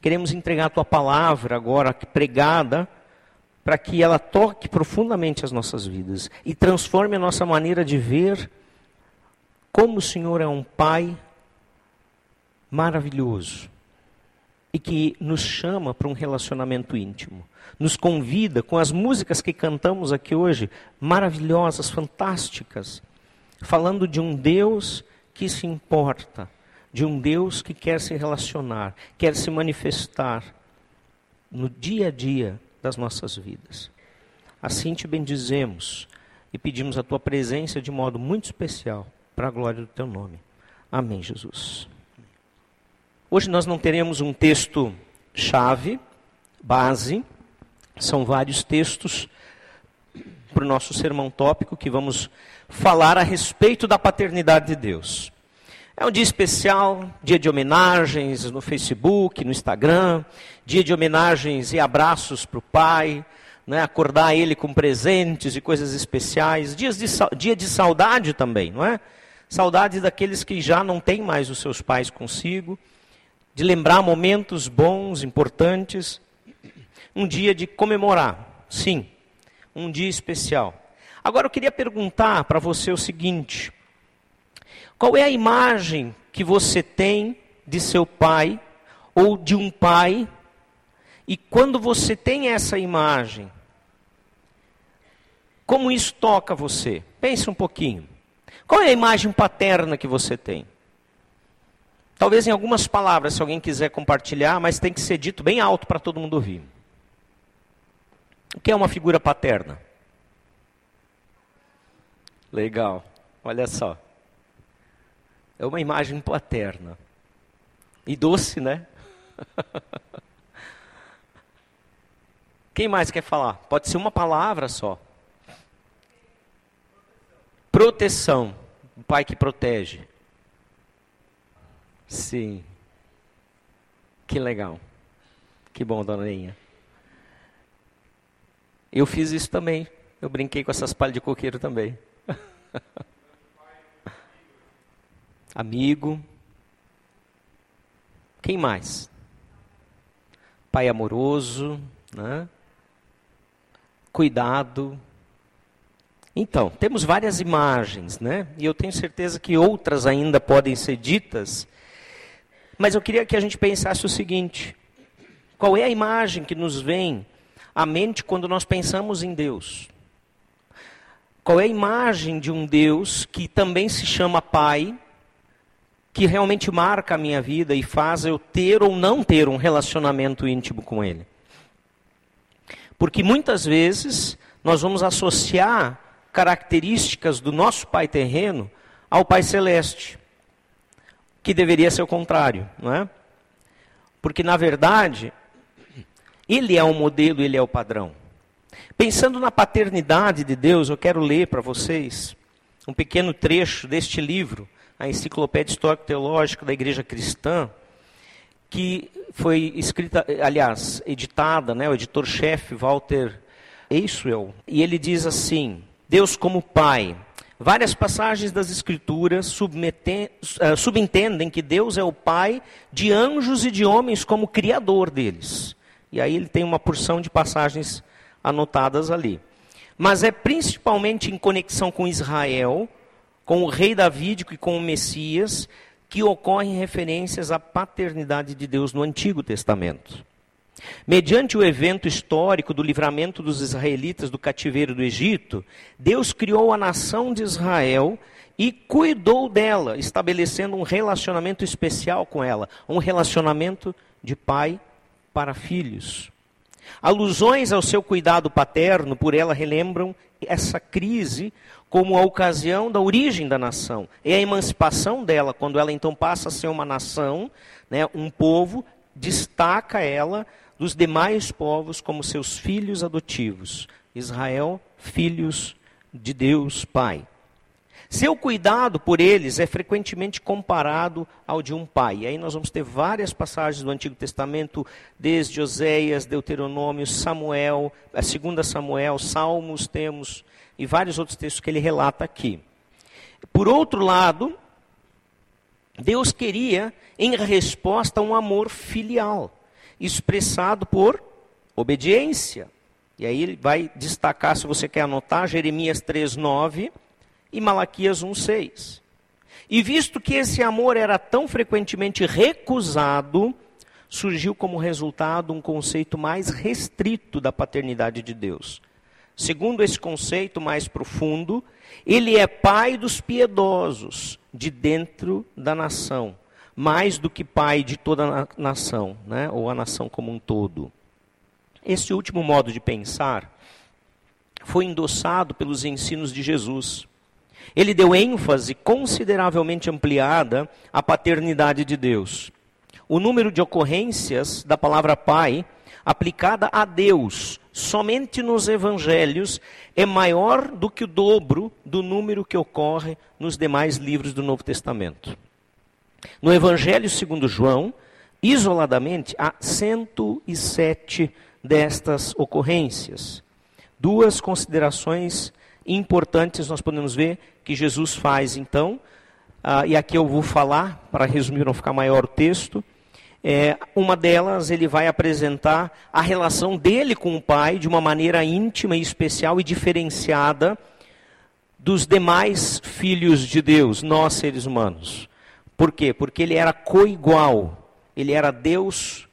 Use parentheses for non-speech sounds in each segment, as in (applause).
Queremos entregar a tua palavra agora pregada para que ela toque profundamente as nossas vidas e transforme a nossa maneira de ver como o Senhor é um Pai maravilhoso e que nos chama para um relacionamento íntimo. Nos convida com as músicas que cantamos aqui hoje, maravilhosas, fantásticas, falando de um Deus que se importa, de um Deus que quer se relacionar, quer se manifestar no dia a dia das nossas vidas. Assim te bendizemos e pedimos a tua presença de modo muito especial para a glória do teu nome. Amém, Jesus. Hoje nós não teremos um texto chave, base, são vários textos para o nosso sermão tópico que vamos falar a respeito da paternidade de Deus. É um dia especial, dia de homenagens no Facebook, no Instagram, dia de homenagens e abraços para o pai, né, acordar ele com presentes e coisas especiais, dias de, dia de saudade também, não é? Saudade daqueles que já não têm mais os seus pais consigo de lembrar momentos bons, importantes. Um dia de comemorar, sim, um dia especial. Agora eu queria perguntar para você o seguinte: qual é a imagem que você tem de seu pai ou de um pai? E quando você tem essa imagem, como isso toca você? Pense um pouquinho. Qual é a imagem paterna que você tem? Talvez em algumas palavras, se alguém quiser compartilhar, mas tem que ser dito bem alto para todo mundo ouvir. O que é uma figura paterna? Legal, olha só. É uma imagem paterna. E doce, né? (laughs) Quem mais quer falar? Pode ser uma palavra só. Proteção. O pai que protege. Sim. Que legal. Que bom, dona Linha. Eu fiz isso também. Eu brinquei com essas palhas de coqueiro também. (laughs) Amigo. Quem mais? Pai amoroso, né? Cuidado. Então, temos várias imagens, né? E eu tenho certeza que outras ainda podem ser ditas mas eu queria que a gente pensasse o seguinte: qual é a imagem que nos vem à mente quando nós pensamos em Deus? Qual é a imagem de um Deus que também se chama Pai, que realmente marca a minha vida e faz eu ter ou não ter um relacionamento íntimo com Ele? Porque muitas vezes nós vamos associar características do nosso Pai terreno ao Pai celeste que deveria ser o contrário, não é? Porque na verdade, ele é o modelo, ele é o padrão. Pensando na paternidade de Deus, eu quero ler para vocês um pequeno trecho deste livro, a Enciclopédia Histórica Teológica da Igreja Cristã, que foi escrita, aliás, editada, né, o editor-chefe Walter Eiswell, e ele diz assim: Deus como Pai Várias passagens das Escrituras uh, subentendem que Deus é o Pai de anjos e de homens como Criador deles. E aí ele tem uma porção de passagens anotadas ali. Mas é principalmente em conexão com Israel, com o rei Davídico e com o Messias, que ocorrem referências à paternidade de Deus no Antigo Testamento. Mediante o evento histórico do livramento dos israelitas do cativeiro do Egito, Deus criou a nação de Israel e cuidou dela, estabelecendo um relacionamento especial com ela, um relacionamento de pai para filhos. Alusões ao seu cuidado paterno por ela relembram essa crise como a ocasião da origem da nação e a emancipação dela, quando ela então passa a ser uma nação, né, um povo, destaca ela dos demais povos como seus filhos adotivos. Israel, filhos de Deus Pai. Seu cuidado por eles é frequentemente comparado ao de um pai. E aí nós vamos ter várias passagens do Antigo Testamento, desde Oséias, Deuteronômio, Samuel, a segunda Samuel, Salmos temos e vários outros textos que ele relata aqui. Por outro lado, Deus queria em resposta um amor filial expressado por obediência. E aí ele vai destacar, se você quer anotar, Jeremias 3,9 e Malaquias 1,6. E visto que esse amor era tão frequentemente recusado, surgiu como resultado um conceito mais restrito da paternidade de Deus. Segundo esse conceito mais profundo, ele é pai dos piedosos de dentro da nação, mais do que pai de toda a nação, né? ou a nação como um todo. Esse último modo de pensar foi endossado pelos ensinos de Jesus. Ele deu ênfase consideravelmente ampliada à paternidade de Deus. O número de ocorrências da palavra pai aplicada a Deus somente nos evangelhos é maior do que o dobro do número que ocorre nos demais livros do Novo Testamento. No Evangelho segundo João, isoladamente, há 107 destas ocorrências. Duas considerações importantes nós podemos ver que Jesus faz, então, uh, e aqui eu vou falar, para resumir, não ficar maior o texto. É, uma delas, ele vai apresentar a relação dele com o Pai de uma maneira íntima e especial e diferenciada dos demais filhos de Deus, nós seres humanos. Por quê? Porque ele era coigual, ele era Deus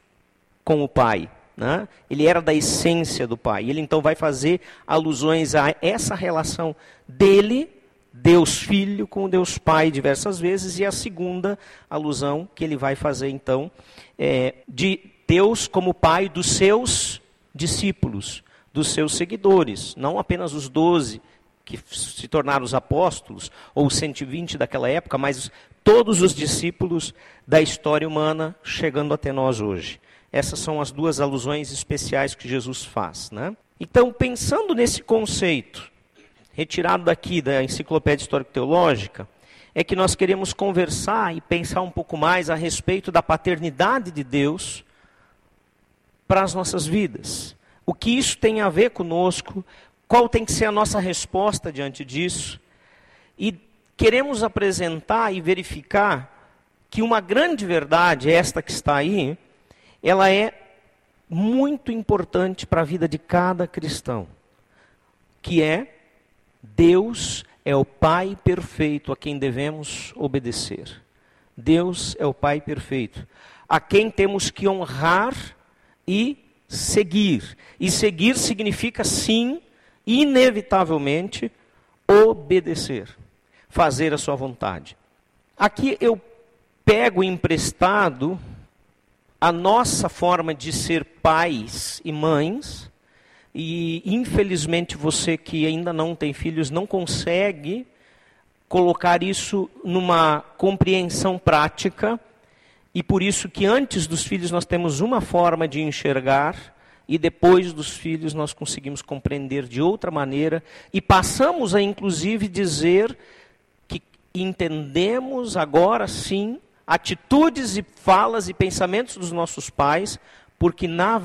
com o Pai. Né? Ele era da essência do Pai. Ele então vai fazer alusões a essa relação dele Deus Filho com Deus Pai diversas vezes, e a segunda alusão que ele vai fazer então é de Deus como Pai dos seus discípulos, dos seus seguidores, não apenas os doze que se tornaram os apóstolos, ou os 120 daquela época, mas todos os discípulos da história humana chegando até nós hoje. Essas são as duas alusões especiais que Jesus faz. Né? Então, pensando nesse conceito, retirado daqui da Enciclopédia Histórico-Teológica, é que nós queremos conversar e pensar um pouco mais a respeito da paternidade de Deus para as nossas vidas. O que isso tem a ver conosco, qual tem que ser a nossa resposta diante disso. E queremos apresentar e verificar que uma grande verdade, esta que está aí, ela é muito importante para a vida de cada cristão, que é Deus é o Pai perfeito a quem devemos obedecer. Deus é o Pai perfeito, a quem temos que honrar e seguir. E seguir significa, sim, inevitavelmente, obedecer, fazer a sua vontade. Aqui eu pego emprestado a nossa forma de ser pais e mães e infelizmente você que ainda não tem filhos não consegue colocar isso numa compreensão prática, e por isso que antes dos filhos nós temos uma forma de enxergar e depois dos filhos nós conseguimos compreender de outra maneira. E passamos a inclusive dizer que entendemos agora sim atitudes e falas e pensamentos dos nossos pais, porque na,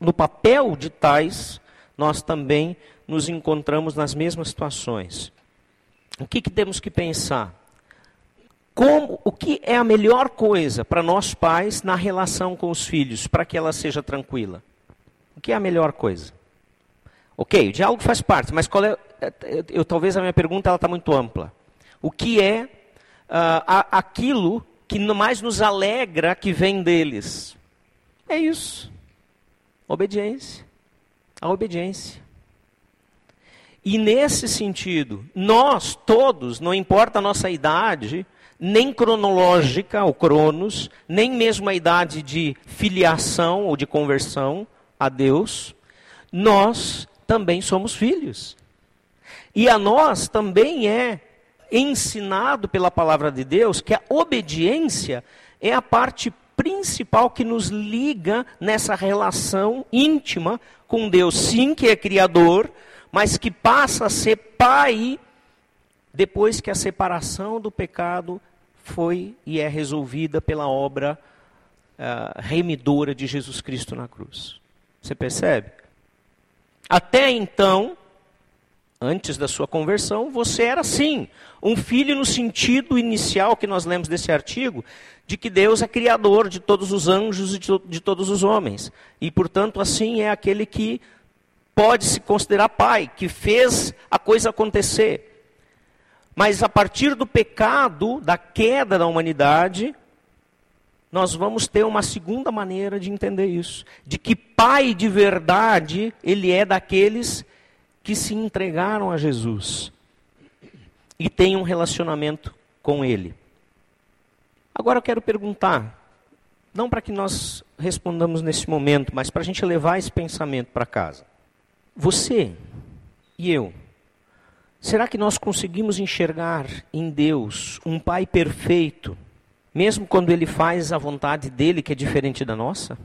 no papel de tais nós também nos encontramos nas mesmas situações. O que, que temos que pensar? Como, o que é a melhor coisa para nós pais na relação com os filhos, para que ela seja tranquila? O que é a melhor coisa? Ok, o diálogo faz parte, mas qual é, eu, eu talvez a minha pergunta está muito ampla. O que é uh, a, aquilo que mais nos alegra que vem deles? É isso. Obediência a obediência. E nesse sentido, nós todos, não importa a nossa idade, nem cronológica, o cronos, nem mesmo a idade de filiação ou de conversão a Deus, nós também somos filhos. E a nós também é ensinado pela palavra de Deus que a obediência é a parte principal que nos liga nessa relação íntima com Deus, sim, que é criador, mas que passa a ser pai depois que a separação do pecado foi e é resolvida pela obra uh, remidora de Jesus Cristo na cruz. Você percebe? Até então, antes da sua conversão, você era sim, um filho no sentido inicial que nós lemos desse artigo, de que Deus é criador de todos os anjos e de, de todos os homens. E, portanto, assim é aquele que pode se considerar pai, que fez a coisa acontecer. Mas a partir do pecado, da queda da humanidade, nós vamos ter uma segunda maneira de entender isso. De que pai de verdade, ele é daqueles que se entregaram a Jesus e têm um relacionamento com ele. Agora eu quero perguntar, não para que nós respondamos nesse momento, mas para a gente levar esse pensamento para casa. Você e eu, será que nós conseguimos enxergar em Deus um Pai perfeito, mesmo quando Ele faz a vontade dele que é diferente da nossa?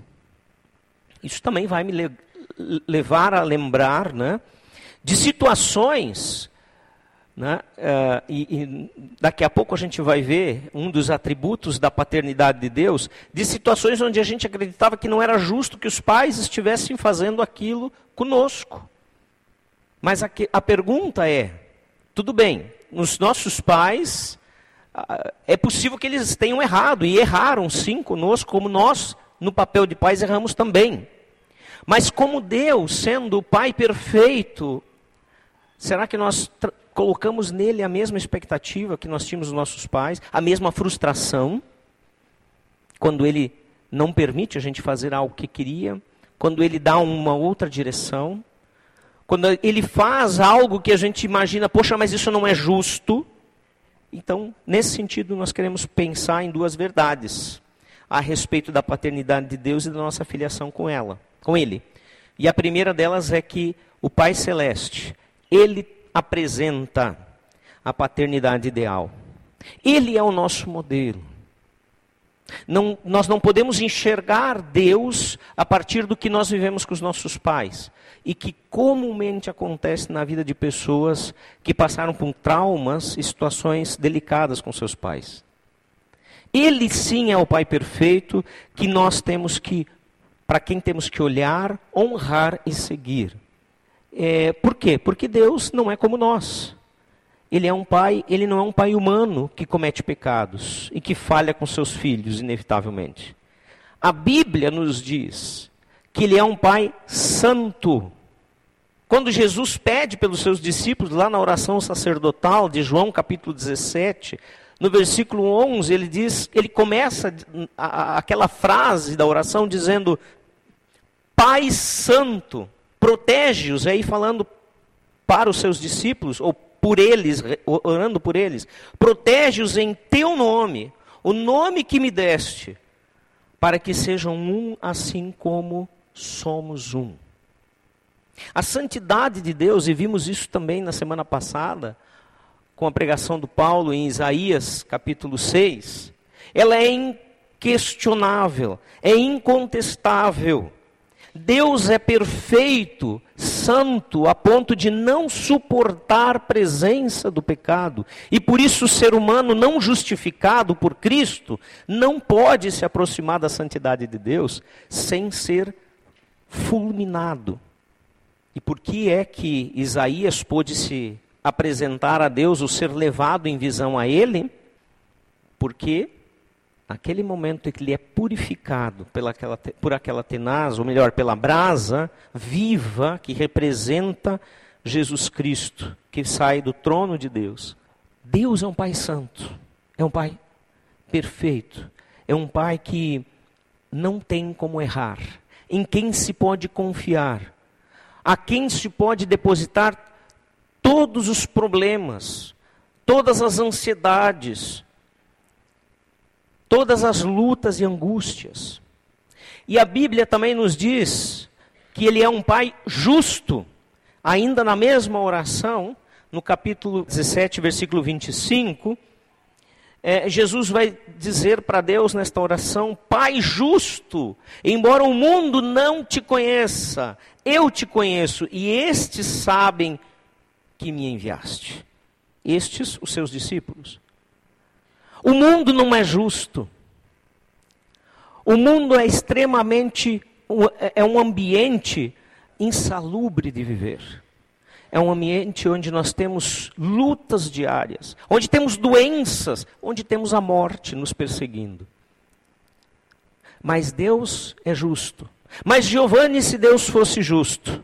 Isso também vai me levar a lembrar né, de situações né? Uh, e, e, daqui a pouco a gente vai ver um dos atributos da paternidade de Deus, de situações onde a gente acreditava que não era justo que os pais estivessem fazendo aquilo conosco. Mas a, a pergunta é: tudo bem, os nossos pais, uh, é possível que eles tenham errado, e erraram sim conosco, como nós, no papel de pais, erramos também. Mas como Deus, sendo o Pai perfeito, será que nós colocamos nele a mesma expectativa que nós tínhamos dos nossos pais, a mesma frustração, quando ele não permite a gente fazer algo que queria, quando ele dá uma outra direção, quando ele faz algo que a gente imagina, poxa, mas isso não é justo. Então, nesse sentido, nós queremos pensar em duas verdades a respeito da paternidade de Deus e da nossa filiação com ela, com ele. E a primeira delas é que o Pai celeste, ele apresenta a paternidade ideal. Ele é o nosso modelo. Não, nós não podemos enxergar Deus a partir do que nós vivemos com os nossos pais. E que comumente acontece na vida de pessoas que passaram por traumas e situações delicadas com seus pais. Ele sim é o Pai perfeito que nós temos que, para quem temos que olhar, honrar e seguir. É, por quê? Porque Deus não é como nós. Ele é um pai, ele não é um pai humano que comete pecados e que falha com seus filhos, inevitavelmente. A Bíblia nos diz que ele é um pai santo. Quando Jesus pede pelos seus discípulos, lá na oração sacerdotal de João capítulo 17, no versículo 11, ele diz, ele começa a, a, aquela frase da oração dizendo: Pai Santo, protege-os, aí falando para os seus discípulos, ou por eles, orando por eles, protege-os em teu nome, o nome que me deste, para que sejam um assim como somos um. A santidade de Deus, e vimos isso também na semana passada, com a pregação do Paulo em Isaías capítulo 6, ela é inquestionável, é incontestável. Deus é perfeito, santo, a ponto de não suportar presença do pecado. E por isso o ser humano não justificado por Cristo não pode se aproximar da santidade de Deus sem ser fulminado. E por que é que Isaías pôde se apresentar a Deus, ou ser levado em visão a Ele? Porque naquele momento em que ele é purificado pelaquela, por aquela tenaz, ou melhor, pela brasa viva que representa Jesus Cristo, que sai do trono de Deus. Deus é um Pai Santo, é um Pai perfeito, é um Pai que não tem como errar, em quem se pode confiar, a quem se pode depositar todos os problemas, todas as ansiedades, todas as lutas e angústias. E a Bíblia também nos diz que ele é um pai justo. Ainda na mesma oração, no capítulo 17, versículo 25, é, Jesus vai dizer para Deus nesta oração: Pai justo, embora o mundo não te conheça, eu te conheço, e estes sabem que me enviaste. Estes, os seus discípulos. O mundo não é justo. O mundo é extremamente é um ambiente insalubre de viver. É um ambiente onde nós temos lutas diárias, onde temos doenças, onde temos a morte nos perseguindo. Mas Deus é justo. Mas Giovanni, se Deus fosse justo,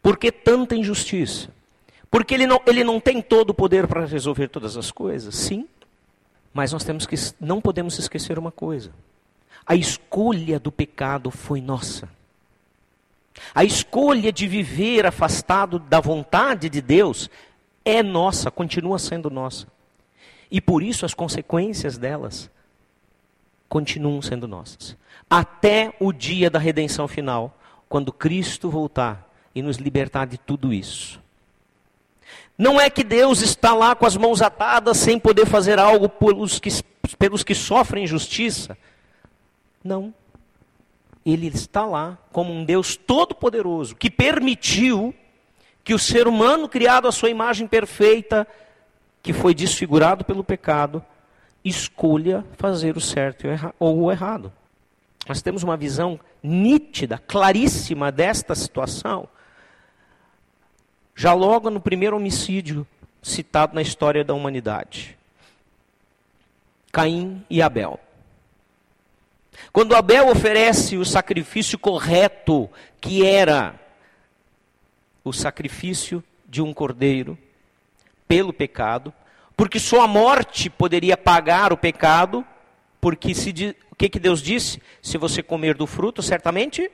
por que tanta injustiça? Porque ele não, ele não tem todo o poder para resolver todas as coisas? Sim. Mas nós temos que não podemos esquecer uma coisa. A escolha do pecado foi nossa. A escolha de viver afastado da vontade de Deus é nossa, continua sendo nossa. E por isso as consequências delas continuam sendo nossas. Até o dia da redenção final, quando Cristo voltar e nos libertar de tudo isso. Não é que Deus está lá com as mãos atadas sem poder fazer algo pelos que, pelos que sofrem injustiça. Não. Ele está lá como um Deus todo-poderoso que permitiu que o ser humano, criado à sua imagem perfeita, que foi desfigurado pelo pecado, escolha fazer o certo ou o errado. Nós temos uma visão nítida, claríssima desta situação, já logo no primeiro homicídio citado na história da humanidade: Caim e Abel. Quando Abel oferece o sacrifício correto, que era o sacrifício de um cordeiro pelo pecado, porque só a morte poderia pagar o pecado, porque se, o que, que Deus disse? Se você comer do fruto, certamente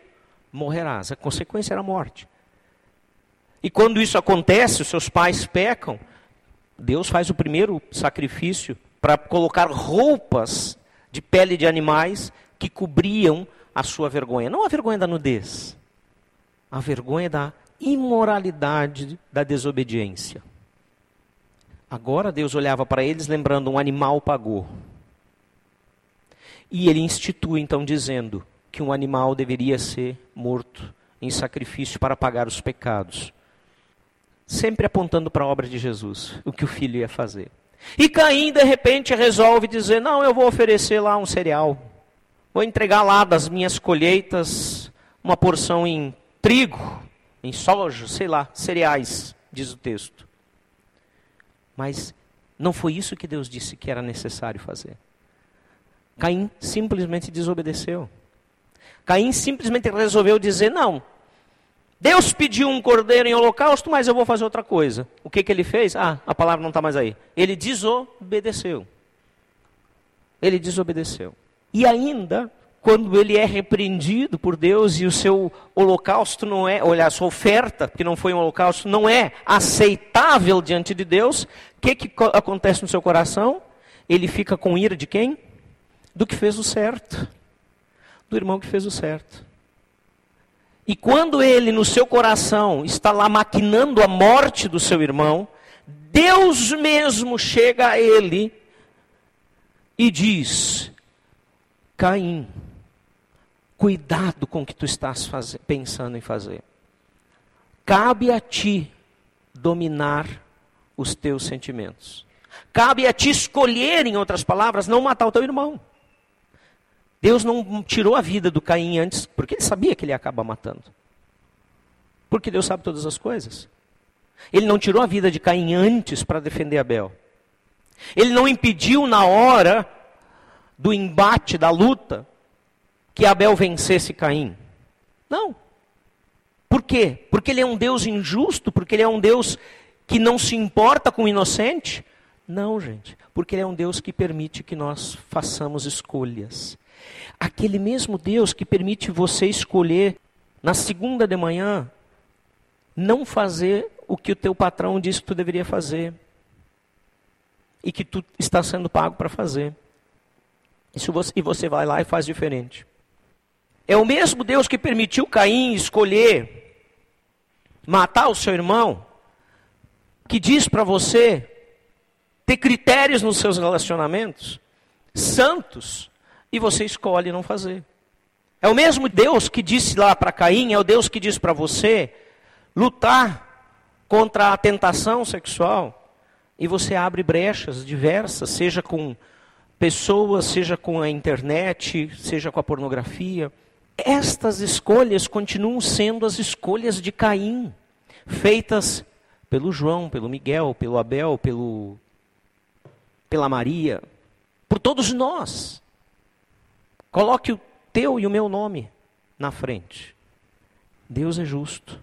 morrerás. A consequência era a morte. E quando isso acontece, os seus pais pecam, Deus faz o primeiro sacrifício para colocar roupas de pele de animais que cobriam a sua vergonha. Não a vergonha da nudez, a vergonha da imoralidade, da desobediência. Agora Deus olhava para eles lembrando: um animal pagou. E ele institui então dizendo que um animal deveria ser morto em sacrifício para pagar os pecados. Sempre apontando para a obra de Jesus, o que o filho ia fazer. E Caim, de repente, resolve dizer: Não, eu vou oferecer lá um cereal. Vou entregar lá das minhas colheitas uma porção em trigo, em soja, sei lá, cereais, diz o texto. Mas não foi isso que Deus disse que era necessário fazer. Caim simplesmente desobedeceu. Caim simplesmente resolveu dizer: Não, Deus pediu um cordeiro em holocausto, mas eu vou fazer outra coisa. O que, que ele fez? Ah, a palavra não está mais aí. Ele desobedeceu. Ele desobedeceu. E ainda, quando ele é repreendido por Deus e o seu holocausto não é, olha, a sua oferta, que não foi um holocausto, não é aceitável diante de Deus, o que, que acontece no seu coração? Ele fica com ira de quem? Do que fez o certo. Do irmão que fez o certo. E quando ele, no seu coração, está lá maquinando a morte do seu irmão, Deus mesmo chega a ele e diz: Caim, cuidado com o que tu estás fazer, pensando em fazer. Cabe a ti dominar os teus sentimentos. Cabe a ti escolher, em outras palavras, não matar o teu irmão. Deus não tirou a vida do Caim antes, porque ele sabia que ele ia acabar matando. Porque Deus sabe todas as coisas. Ele não tirou a vida de Caim antes para defender Abel. Ele não impediu na hora do embate, da luta, que Abel vencesse Caim. Não. Por quê? Porque ele é um Deus injusto? Porque ele é um Deus que não se importa com o inocente? Não, gente. Porque ele é um Deus que permite que nós façamos escolhas. Aquele mesmo Deus que permite você escolher na segunda de manhã não fazer o que o teu patrão disse que tu deveria fazer e que tu está sendo pago para fazer. Você, e você vai lá e faz diferente. É o mesmo Deus que permitiu Caim escolher matar o seu irmão, que diz para você ter critérios nos seus relacionamentos, santos, e você escolhe não fazer. É o mesmo Deus que disse lá para Caim, é o Deus que diz para você lutar contra a tentação sexual, e você abre brechas diversas, seja com pessoas, seja com a internet, seja com a pornografia. Estas escolhas continuam sendo as escolhas de Caim, feitas pelo João, pelo Miguel, pelo Abel, pelo pela Maria, por todos nós. Coloque o teu e o meu nome na frente. Deus é justo.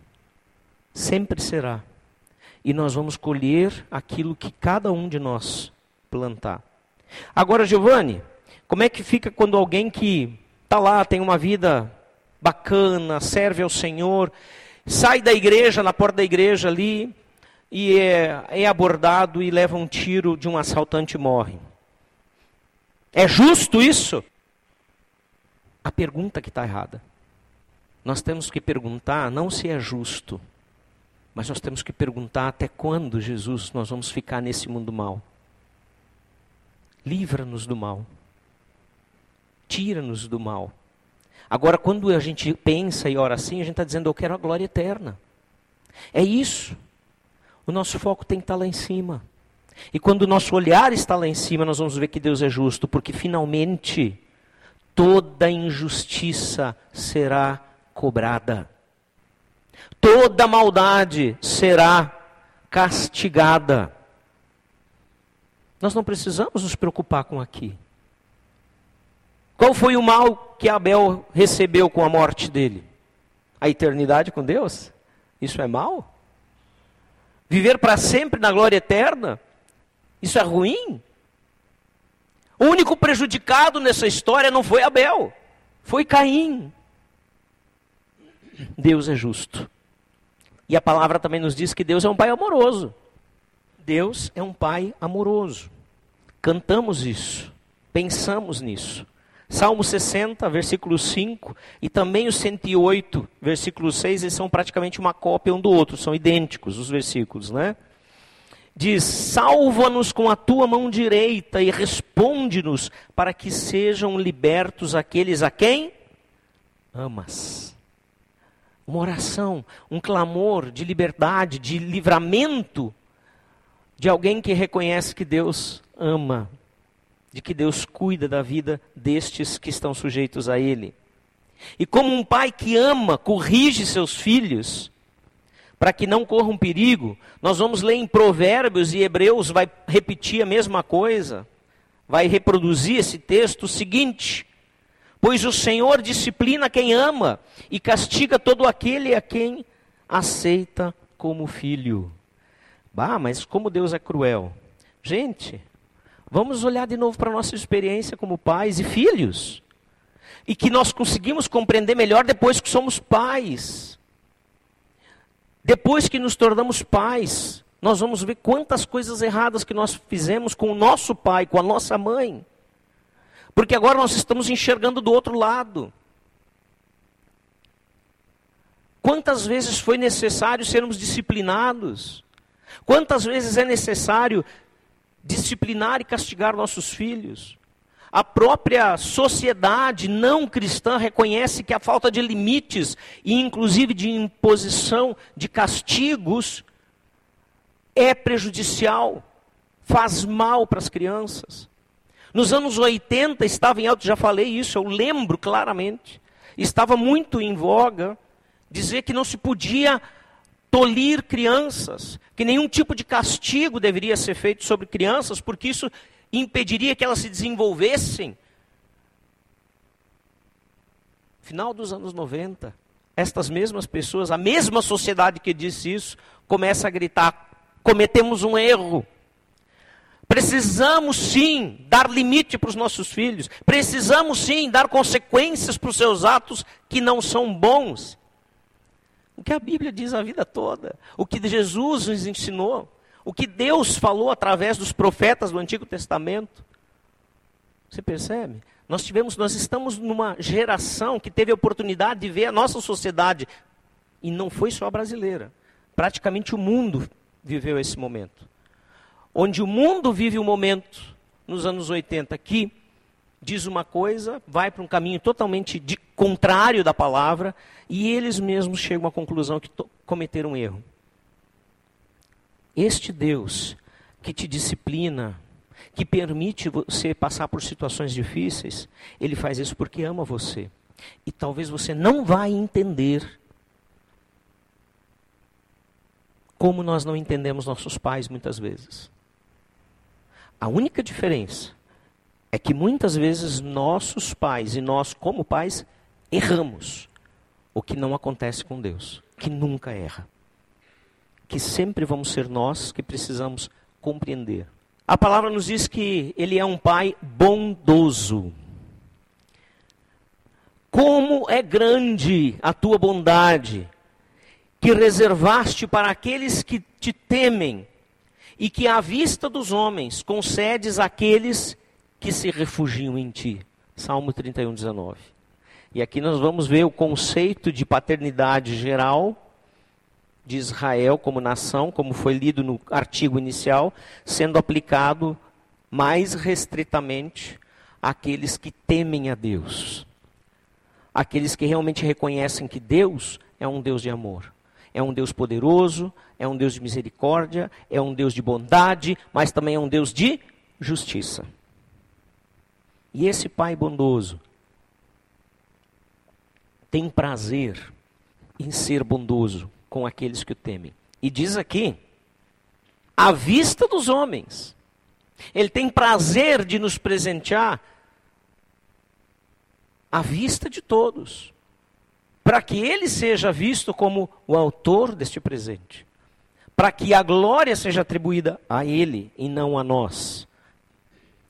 Sempre será. E nós vamos colher aquilo que cada um de nós plantar. Agora, Giovanni, como é que fica quando alguém que está lá, tem uma vida bacana, serve ao Senhor, sai da igreja, na porta da igreja ali, e é, é abordado e leva um tiro de um assaltante e morre. É justo isso? A pergunta que está errada. Nós temos que perguntar não se é justo, mas nós temos que perguntar até quando, Jesus, nós vamos ficar nesse mundo mal. Livra-nos do mal. Tira-nos do mal. Agora, quando a gente pensa e ora assim, a gente está dizendo, eu quero a glória eterna. É isso. O nosso foco tem que estar lá em cima. E quando o nosso olhar está lá em cima, nós vamos ver que Deus é justo, porque finalmente toda injustiça será cobrada. Toda maldade será castigada. Nós não precisamos nos preocupar com aqui. Qual foi o mal que Abel recebeu com a morte dele? A eternidade com Deus? Isso é mal? Viver para sempre na glória eterna? Isso é ruim? O único prejudicado nessa história não foi Abel, foi Caim. Deus é justo. E a palavra também nos diz que Deus é um pai amoroso. Deus é um pai amoroso. Cantamos isso, pensamos nisso. Salmo 60, versículo 5, e também o 108, versículo 6, eles são praticamente uma cópia um do outro, são idênticos os versículos, né? Diz: Salva-nos com a tua mão direita e responde-nos para que sejam libertos aqueles a quem amas. Uma oração, um clamor de liberdade, de livramento de alguém que reconhece que Deus ama de que Deus cuida da vida destes que estão sujeitos a Ele. E como um pai que ama, corrige seus filhos, para que não corram perigo, nós vamos ler em Provérbios e Hebreus vai repetir a mesma coisa, vai reproduzir esse texto seguinte: Pois o Senhor disciplina quem ama e castiga todo aquele a quem aceita como filho. Bah, mas como Deus é cruel. Gente, Vamos olhar de novo para a nossa experiência como pais e filhos. E que nós conseguimos compreender melhor depois que somos pais. Depois que nos tornamos pais, nós vamos ver quantas coisas erradas que nós fizemos com o nosso pai, com a nossa mãe. Porque agora nós estamos enxergando do outro lado. Quantas vezes foi necessário sermos disciplinados? Quantas vezes é necessário disciplinar e castigar nossos filhos. A própria sociedade não cristã reconhece que a falta de limites e inclusive de imposição de castigos é prejudicial, faz mal para as crianças. Nos anos 80 estava em alto, já falei isso, eu lembro claramente. Estava muito em voga dizer que não se podia tolir crianças, que nenhum tipo de castigo deveria ser feito sobre crianças, porque isso impediria que elas se desenvolvessem. Final dos anos 90, estas mesmas pessoas, a mesma sociedade que disse isso, começa a gritar: cometemos um erro. Precisamos sim dar limite para os nossos filhos, precisamos sim dar consequências para os seus atos que não são bons. O que a Bíblia diz a vida toda, o que Jesus nos ensinou, o que Deus falou através dos profetas do Antigo Testamento. Você percebe? Nós tivemos, nós estamos numa geração que teve a oportunidade de ver a nossa sociedade e não foi só a brasileira. Praticamente o mundo viveu esse momento. Onde o mundo vive um momento nos anos 80 que diz uma coisa, vai para um caminho totalmente de, contrário da palavra, e eles mesmos chegam à conclusão que cometeram um erro. Este Deus que te disciplina, que permite você passar por situações difíceis, ele faz isso porque ama você. E talvez você não vai entender como nós não entendemos nossos pais muitas vezes. A única diferença é que muitas vezes nossos pais e nós, como pais, erramos. O que não acontece com Deus, que nunca erra. Que sempre vamos ser nós que precisamos compreender. A palavra nos diz que ele é um pai bondoso. Como é grande a tua bondade, que reservaste para aqueles que te temem, e que à vista dos homens concedes àqueles que se refugiam em ti. Salmo 31, 19. E aqui nós vamos ver o conceito de paternidade geral de Israel como nação, como foi lido no artigo inicial, sendo aplicado mais restritamente àqueles que temem a Deus. Aqueles que realmente reconhecem que Deus é um Deus de amor. É um Deus poderoso, é um Deus de misericórdia, é um Deus de bondade, mas também é um Deus de justiça. E esse Pai bondoso tem prazer em ser bondoso com aqueles que o temem. E diz aqui, à vista dos homens. Ele tem prazer de nos presentear à vista de todos, para que ele seja visto como o autor deste presente, para que a glória seja atribuída a ele e não a nós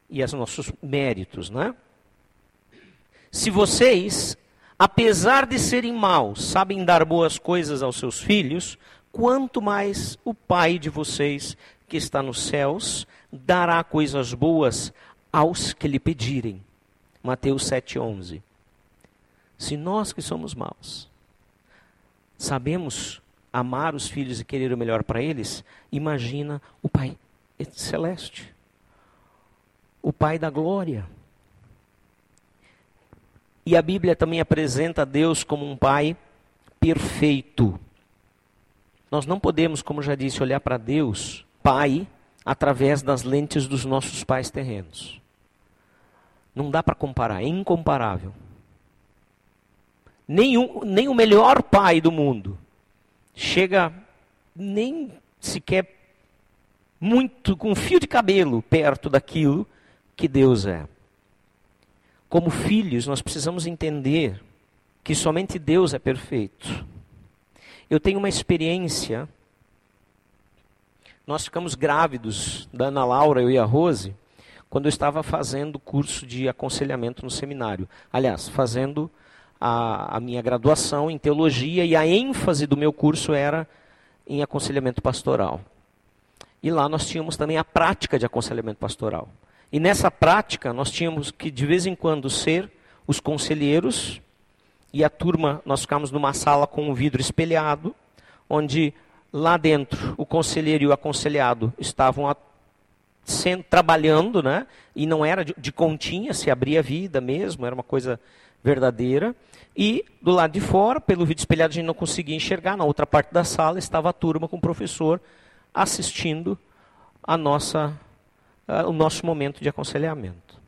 e aos nossos méritos, né? Se vocês apesar de serem maus, sabem dar boas coisas aos seus filhos, quanto mais o Pai de vocês, que está nos céus, dará coisas boas aos que lhe pedirem. Mateus 7,11. Se nós que somos maus sabemos amar os filhos e querer o melhor para eles, imagina o Pai celeste, o Pai da glória e a Bíblia também apresenta Deus como um pai perfeito. Nós não podemos, como já disse, olhar para Deus, pai, através das lentes dos nossos pais terrenos. Não dá para comparar, é incomparável. Nenhum, nem o melhor pai do mundo chega nem sequer muito com um fio de cabelo perto daquilo que Deus é. Como filhos, nós precisamos entender que somente Deus é perfeito. Eu tenho uma experiência. Nós ficamos grávidos, da Ana Laura, eu e a Rose, quando eu estava fazendo curso de aconselhamento no seminário. Aliás, fazendo a, a minha graduação em teologia e a ênfase do meu curso era em aconselhamento pastoral. E lá nós tínhamos também a prática de aconselhamento pastoral. E nessa prática, nós tínhamos que, de vez em quando, ser os conselheiros, e a turma, nós ficamos numa sala com um vidro espelhado, onde lá dentro o conselheiro e o aconselhado estavam a, sendo, trabalhando, né? e não era de, de continha, se abria vida mesmo, era uma coisa verdadeira. E do lado de fora, pelo vidro espelhado, a gente não conseguia enxergar, na outra parte da sala estava a turma com o professor assistindo a nossa uh, o nosso momento de aconselhamento.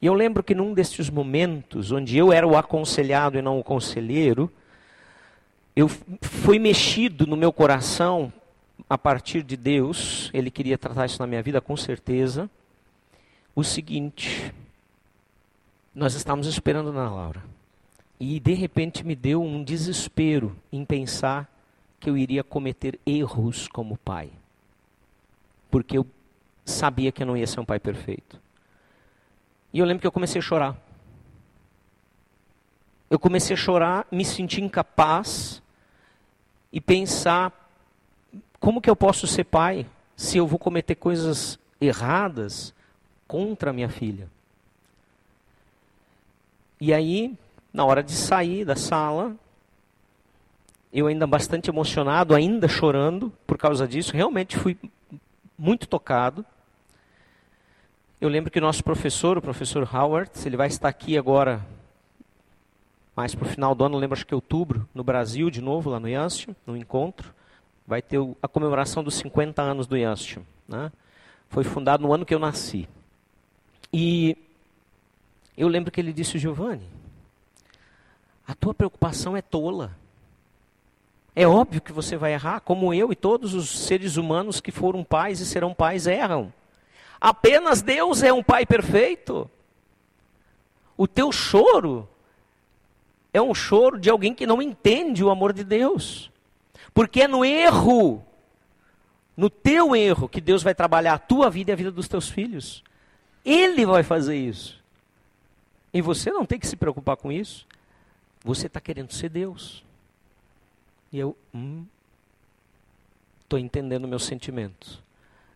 E eu lembro que num destes momentos, onde eu era o aconselhado e não o conselheiro, eu fui mexido no meu coração a partir de Deus, Ele queria tratar isso na minha vida com certeza. O seguinte, nós estávamos esperando na Laura. E de repente me deu um desespero em pensar que eu iria cometer erros como pai. Porque eu sabia que eu não ia ser um pai perfeito. E eu lembro que eu comecei a chorar. Eu comecei a chorar, me sentir incapaz e pensar como que eu posso ser pai se eu vou cometer coisas erradas contra minha filha. E aí, na hora de sair da sala, eu ainda bastante emocionado, ainda chorando por causa disso, realmente fui muito tocado. Eu lembro que o nosso professor, o professor Howard, ele vai estar aqui agora, mais para o final do ano, lembro acho que é outubro, no Brasil de novo, lá no Yanstion, no encontro. Vai ter a comemoração dos 50 anos do Yanstion. Né? Foi fundado no ano que eu nasci. E eu lembro que ele disse, Giovanni, a tua preocupação é tola. É óbvio que você vai errar, como eu e todos os seres humanos que foram pais e serão pais erram. Apenas Deus é um pai perfeito. O teu choro é um choro de alguém que não entende o amor de Deus. Porque é no erro, no teu erro, que Deus vai trabalhar a tua vida e a vida dos teus filhos. Ele vai fazer isso. E você não tem que se preocupar com isso. Você está querendo ser Deus. E eu estou hum, entendendo meus sentimentos.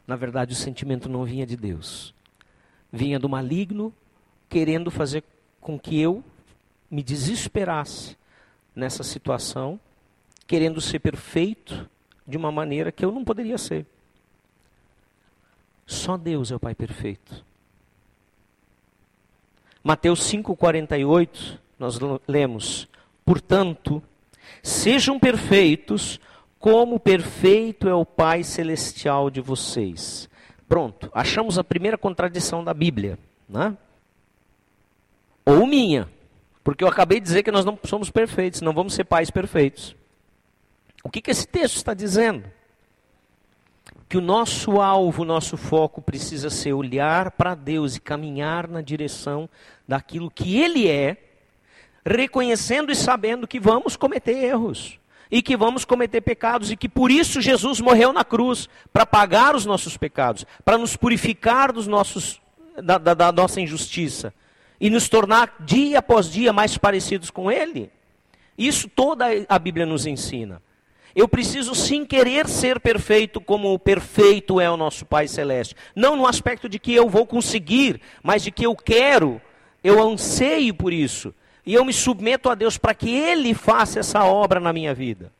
Na verdade, o sentimento não vinha de Deus. Vinha do maligno querendo fazer com que eu me desesperasse nessa situação, querendo ser perfeito de uma maneira que eu não poderia ser. Só Deus é o Pai perfeito. Mateus 5,48, nós lemos: Portanto, sejam perfeitos, como perfeito é o Pai celestial de vocês. Pronto, achamos a primeira contradição da Bíblia, né? Ou minha, porque eu acabei de dizer que nós não somos perfeitos, não vamos ser pais perfeitos. O que, que esse texto está dizendo? Que o nosso alvo, o nosso foco precisa ser olhar para Deus e caminhar na direção daquilo que Ele é, reconhecendo e sabendo que vamos cometer erros e que vamos cometer pecados e que por isso Jesus morreu na cruz para pagar os nossos pecados, para nos purificar dos nossos da, da, da nossa injustiça e nos tornar dia após dia mais parecidos com Ele. Isso toda a Bíblia nos ensina. Eu preciso sim querer ser perfeito como o perfeito é o nosso Pai Celeste. Não no aspecto de que eu vou conseguir, mas de que eu quero, eu anseio por isso. E eu me submeto a Deus para que Ele faça essa obra na minha vida.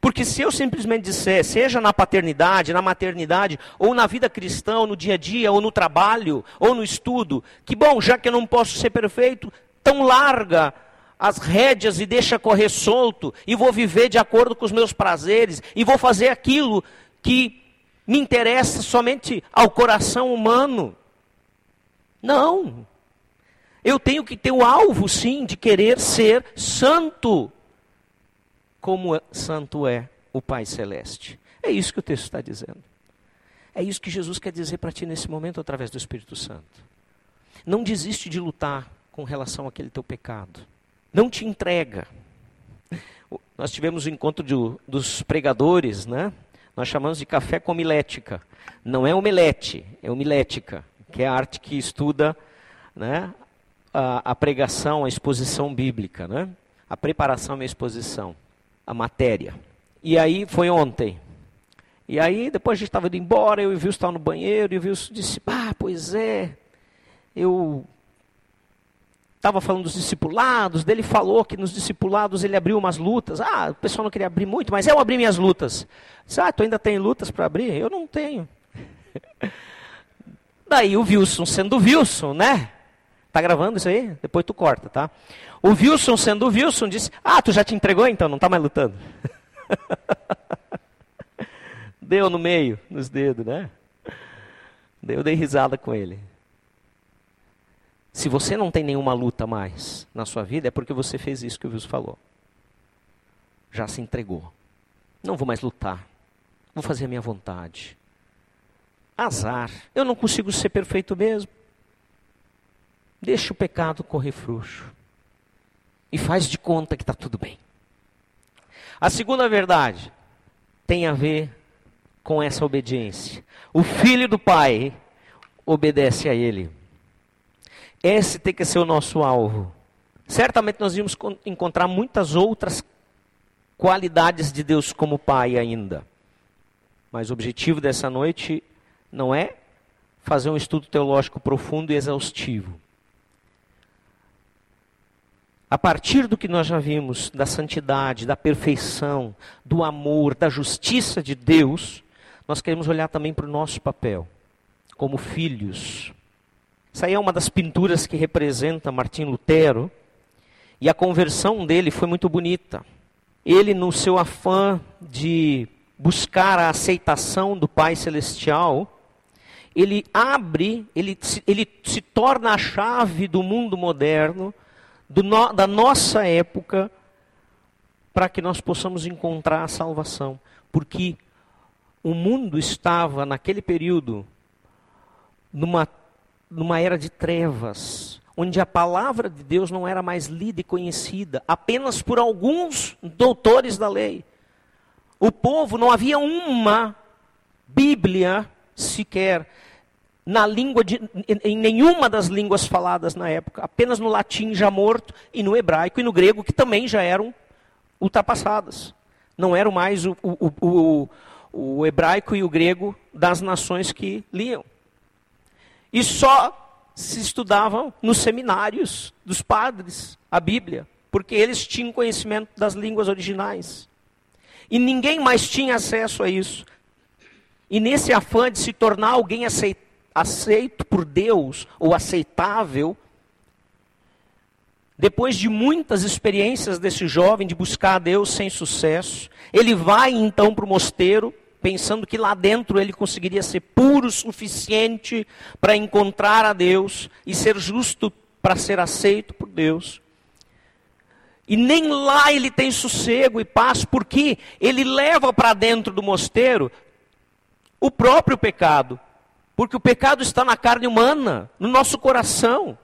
Porque se eu simplesmente disser, seja na paternidade, na maternidade, ou na vida cristã, ou no dia a dia, ou no trabalho, ou no estudo, que bom, já que eu não posso ser perfeito, tão larga as rédeas e deixa correr solto, e vou viver de acordo com os meus prazeres, e vou fazer aquilo que me interessa somente ao coração humano. Não. Eu tenho que ter o alvo, sim, de querer ser santo como santo é o Pai Celeste. É isso que o texto está dizendo. É isso que Jesus quer dizer para ti nesse momento através do Espírito Santo. Não desiste de lutar com relação àquele teu pecado. Não te entrega. Nós tivemos o encontro de, dos pregadores, né? Nós chamamos de café com homilética. Não é omelete, é homilética, que é a arte que estuda né, a, a pregação, a exposição bíblica, né? A preparação a exposição a matéria. E aí foi ontem. E aí depois a gente estava indo embora, eu e o Wilson estava no banheiro, e o Wilson disse, ah, pois é, eu estava falando dos discipulados, dele falou que nos discipulados ele abriu umas lutas. Ah, o pessoal não queria abrir muito, mas eu abri minhas lutas. Disse, ah, tu ainda tem lutas para abrir? Eu não tenho. (laughs) Daí o Wilson, sendo Wilson, né? Tá gravando isso aí? Depois tu corta, tá? O Wilson, sendo o Wilson, disse: Ah, tu já te entregou então, não está mais lutando. (laughs) Deu no meio, nos dedos, né? Eu dei risada com ele. Se você não tem nenhuma luta mais na sua vida, é porque você fez isso que o Wilson falou. Já se entregou. Não vou mais lutar. Vou fazer a minha vontade. Azar. Eu não consigo ser perfeito mesmo. Deixa o pecado correr frouxo e faz de conta que está tudo bem. A segunda verdade tem a ver com essa obediência. O filho do pai obedece a ele. Esse tem que ser o nosso alvo. Certamente nós vamos encontrar muitas outras qualidades de Deus como pai ainda. Mas o objetivo dessa noite não é fazer um estudo teológico profundo e exaustivo. A partir do que nós já vimos da santidade, da perfeição, do amor, da justiça de Deus, nós queremos olhar também para o nosso papel, como filhos. Essa aí é uma das pinturas que representa Martim Lutero, e a conversão dele foi muito bonita. Ele, no seu afã de buscar a aceitação do Pai Celestial, ele abre, ele, ele se torna a chave do mundo moderno no, da nossa época para que nós possamos encontrar a salvação. Porque o mundo estava, naquele período, numa, numa era de trevas. onde a palavra de Deus não era mais lida e conhecida apenas por alguns doutores da lei. O povo não havia uma Bíblia sequer na língua de, em nenhuma das línguas faladas na época, apenas no latim já morto e no hebraico e no grego que também já eram ultrapassadas. Não eram mais o, o, o, o hebraico e o grego das nações que liam. E só se estudavam nos seminários dos padres a Bíblia, porque eles tinham conhecimento das línguas originais. E ninguém mais tinha acesso a isso. E nesse afã de se tornar alguém aceito por Deus, ou aceitável, depois de muitas experiências desse jovem de buscar a Deus sem sucesso, ele vai então para o mosteiro pensando que lá dentro ele conseguiria ser puro o suficiente para encontrar a Deus e ser justo para ser aceito por Deus. E nem lá ele tem sossego e paz, porque ele leva para dentro do mosteiro o próprio pecado. Porque o pecado está na carne humana, no nosso coração.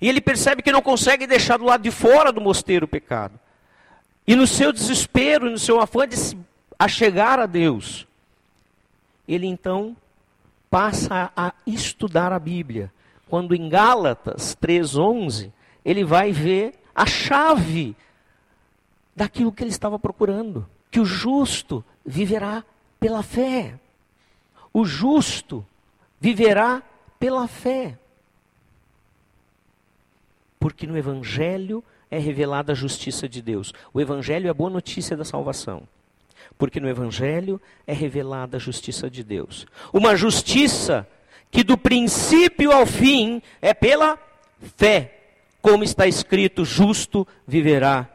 E ele percebe que não consegue deixar do lado de fora do mosteiro o pecado. E no seu desespero, no seu afã de se a chegar a Deus, ele então passa a estudar a Bíblia. Quando em Gálatas 3:11, ele vai ver a chave daquilo que ele estava procurando, que o justo viverá pela fé. O justo viverá pela fé. Porque no evangelho é revelada a justiça de Deus. O evangelho é a boa notícia da salvação porque no Evangelho é revelada a justiça de Deus. Uma justiça que do princípio ao fim é pela fé, como está escrito: justo viverá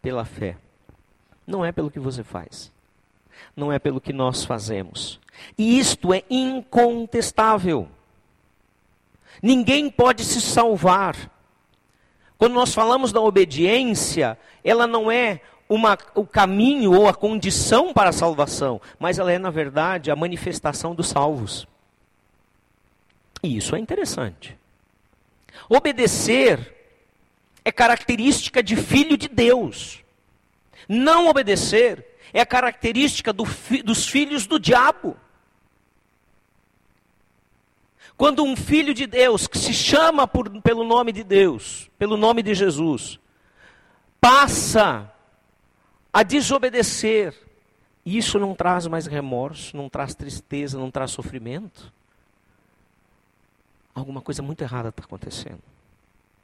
pela fé. Não é pelo que você faz, não é pelo que nós fazemos. E isto é incontestável. Ninguém pode se salvar. Quando nós falamos da obediência, ela não é uma, o caminho ou a condição para a salvação, mas ela é, na verdade, a manifestação dos salvos. E isso é interessante. Obedecer é característica de filho de Deus. Não obedecer é característica do fi, dos filhos do diabo. Quando um filho de Deus, que se chama por, pelo nome de Deus, pelo nome de Jesus, passa a desobedecer, isso não traz mais remorso, não traz tristeza, não traz sofrimento? Alguma coisa muito errada está acontecendo.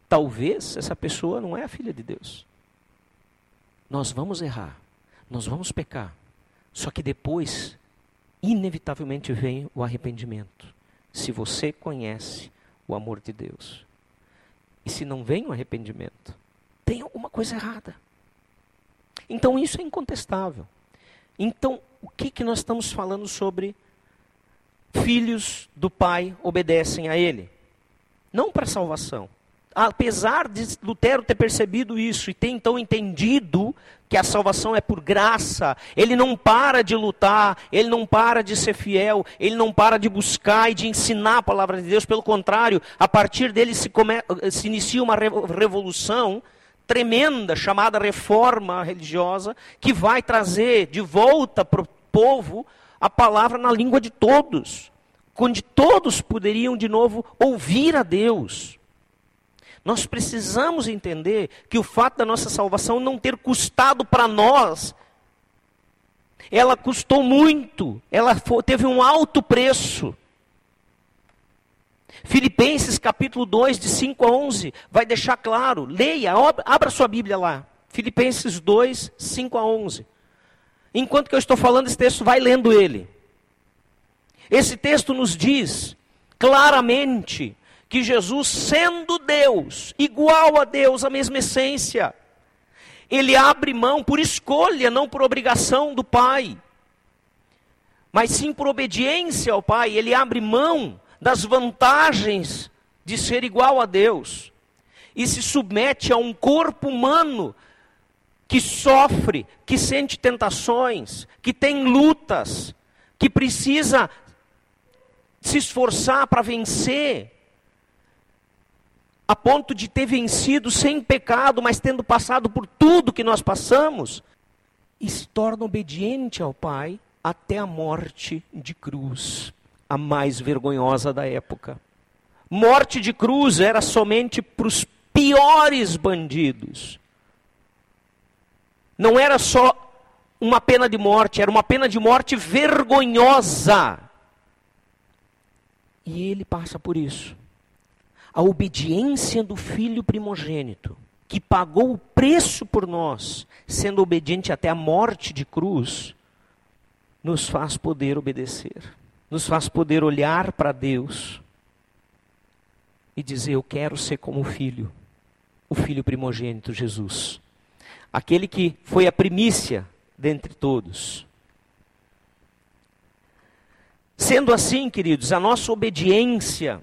Talvez essa pessoa não é a filha de Deus. Nós vamos errar, nós vamos pecar, só que depois, inevitavelmente, vem o arrependimento. Se você conhece o amor de Deus. E se não vem o arrependimento, tem alguma coisa errada. Então isso é incontestável. Então, o que, que nós estamos falando sobre filhos do Pai obedecem a Ele? Não para salvação. Apesar de Lutero ter percebido isso e ter então entendido que a salvação é por graça, ele não para de lutar, ele não para de ser fiel, ele não para de buscar e de ensinar a palavra de Deus, pelo contrário, a partir dele se, come, se inicia uma revolução tremenda chamada reforma religiosa, que vai trazer de volta para o povo a palavra na língua de todos, onde todos poderiam de novo ouvir a Deus. Nós precisamos entender que o fato da nossa salvação não ter custado para nós, ela custou muito, ela teve um alto preço. Filipenses capítulo 2, de 5 a 11, vai deixar claro. Leia, abra sua Bíblia lá. Filipenses 2, 5 a 11. Enquanto que eu estou falando esse texto, vai lendo ele. Esse texto nos diz claramente que Jesus, sendo Deus, igual a Deus, a mesma essência, ele abre mão por escolha, não por obrigação do Pai, mas sim por obediência ao Pai, ele abre mão das vantagens de ser igual a Deus e se submete a um corpo humano que sofre, que sente tentações, que tem lutas, que precisa se esforçar para vencer. A ponto de ter vencido sem pecado, mas tendo passado por tudo que nós passamos, e se torna obediente ao Pai até a morte de cruz, a mais vergonhosa da época. Morte de cruz era somente para os piores bandidos. Não era só uma pena de morte, era uma pena de morte vergonhosa. E ele passa por isso. A obediência do filho primogênito, que pagou o preço por nós, sendo obediente até a morte de cruz, nos faz poder obedecer, nos faz poder olhar para Deus e dizer: Eu quero ser como o filho, o filho primogênito Jesus, aquele que foi a primícia dentre todos. Sendo assim, queridos, a nossa obediência,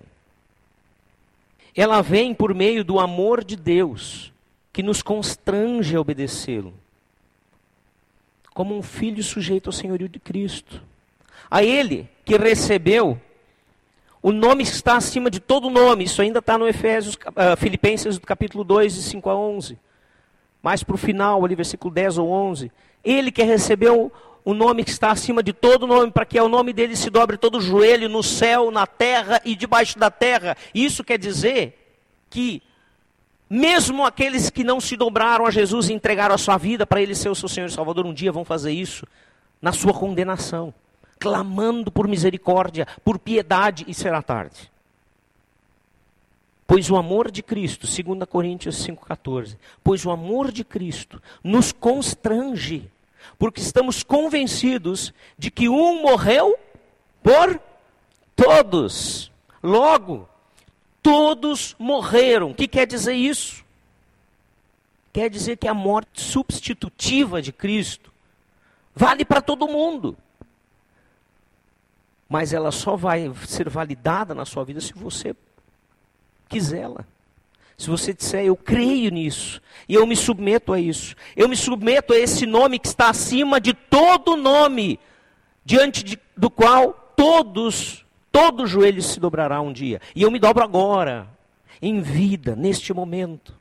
ela vem por meio do amor de Deus, que nos constrange a obedecê-lo, como um filho sujeito ao senhorio de Cristo. A Ele que recebeu o nome que está acima de todo nome, isso ainda está no Efésios, uh, Filipenses, capítulo 2, de 5 a 11. Mais para o final, ali, versículo 10 ou 11. Ele que recebeu o nome que está acima de todo nome, para que ao nome dele se dobre todo o joelho no céu, na terra e debaixo da terra. Isso quer dizer que, mesmo aqueles que não se dobraram a Jesus e entregaram a sua vida para ele ser o seu Senhor e Salvador, um dia vão fazer isso na sua condenação, clamando por misericórdia, por piedade, e será tarde. Pois o amor de Cristo, 2 Coríntios 5,14, pois o amor de Cristo nos constrange, porque estamos convencidos de que um morreu por todos. Logo, todos morreram. O que quer dizer isso? Quer dizer que a morte substitutiva de Cristo vale para todo mundo. Mas ela só vai ser validada na sua vida se você quisê-la. Se você disser, eu creio nisso, e eu me submeto a isso, eu me submeto a esse nome que está acima de todo nome, diante de, do qual todos, todo joelho se dobrará um dia. E eu me dobro agora, em vida, neste momento.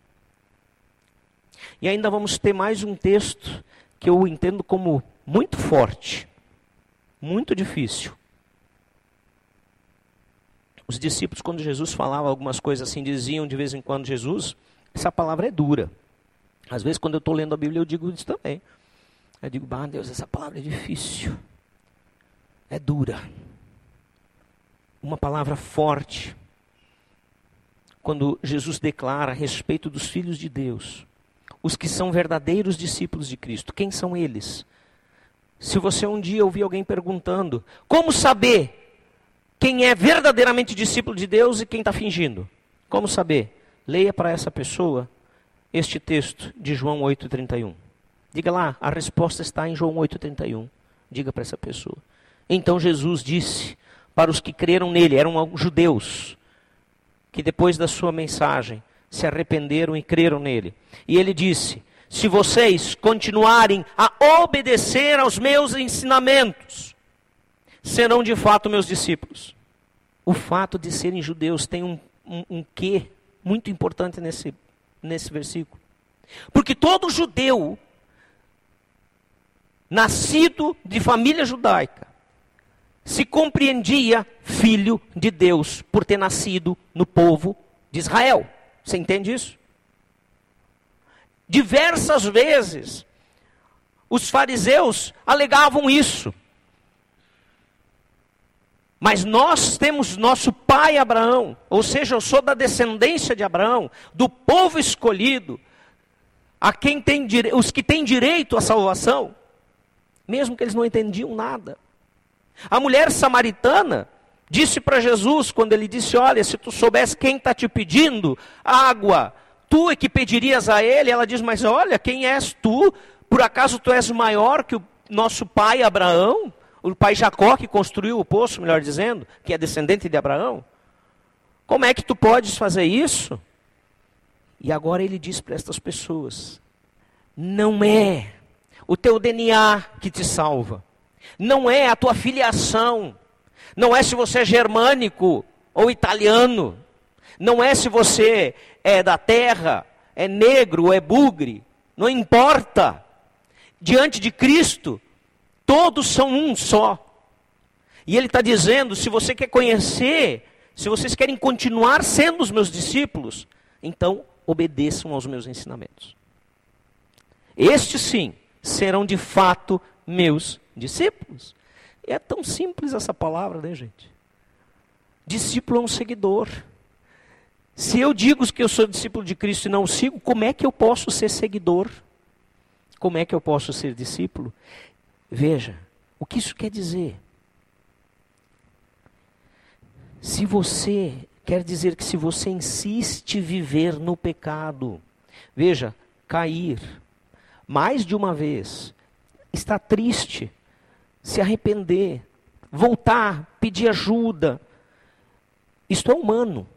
E ainda vamos ter mais um texto que eu entendo como muito forte, muito difícil. Os discípulos, quando Jesus falava algumas coisas assim, diziam de vez em quando: Jesus, essa palavra é dura. Às vezes, quando eu estou lendo a Bíblia, eu digo isso também. Eu digo, bah, Deus, essa palavra é difícil. É dura. Uma palavra forte. Quando Jesus declara a respeito dos filhos de Deus, os que são verdadeiros discípulos de Cristo, quem são eles? Se você um dia ouvir alguém perguntando, como saber quem é verdadeiramente discípulo de Deus e quem está fingindo. Como saber? Leia para essa pessoa este texto de João 8,31. Diga lá, a resposta está em João 8,31. Diga para essa pessoa. Então Jesus disse para os que creram nele, eram judeus, que depois da sua mensagem se arrependeram e creram nele. E ele disse: Se vocês continuarem a obedecer aos meus ensinamentos, serão de fato meus discípulos. O fato de serem judeus tem um, um, um quê muito importante nesse, nesse versículo. Porque todo judeu, nascido de família judaica, se compreendia filho de Deus por ter nascido no povo de Israel. Você entende isso? Diversas vezes, os fariseus alegavam isso. Mas nós temos nosso pai Abraão, ou seja, eu sou da descendência de Abraão, do povo escolhido, a quem tem os que têm direito à salvação, mesmo que eles não entendiam nada. A mulher samaritana disse para Jesus, quando ele disse: Olha, se tu soubesse quem está te pedindo água, tu é que pedirias a ele. Ela diz: Mas olha, quem és tu? Por acaso tu és maior que o nosso pai Abraão? O pai Jacó que construiu o poço, melhor dizendo, que é descendente de Abraão. Como é que tu podes fazer isso? E agora ele diz para estas pessoas: não é o teu DNA que te salva, não é a tua filiação, não é se você é germânico ou italiano, Não é se você é da terra, é negro é bugre. Não importa. Diante de Cristo, todos são um só. E Ele está dizendo: se você quer conhecer, se vocês querem continuar sendo os meus discípulos, então obedeçam aos meus ensinamentos. Estes sim serão de fato meus discípulos. É tão simples essa palavra, né, gente? Discípulo é um seguidor. Se eu digo que eu sou discípulo de Cristo e não o sigo, como é que eu posso ser seguidor? Como é que eu posso ser discípulo? Veja, o que isso quer dizer? Se você quer dizer que se você insiste viver no pecado, veja, cair mais de uma vez, estar triste, se arrepender, voltar, pedir ajuda, isto é humano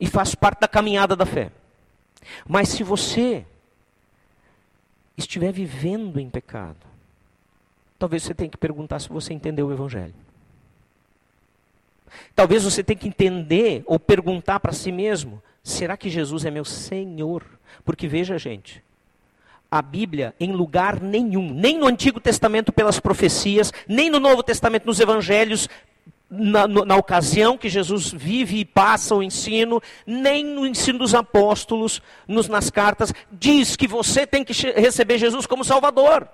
e faz parte da caminhada da fé. Mas se você estiver vivendo em pecado, talvez você tenha que perguntar se você entendeu o Evangelho. Talvez você tenha que entender ou perguntar para si mesmo: será que Jesus é meu Senhor? Porque veja, gente, a Bíblia em lugar nenhum, nem no Antigo Testamento pelas profecias, nem no Novo Testamento nos Evangelhos, na, na, ocasião que Jesus vive e passa o ensino, nem no ensino dos apóstolos, nos, nas cartas, diz que você tem que receber Jesus como Salvador.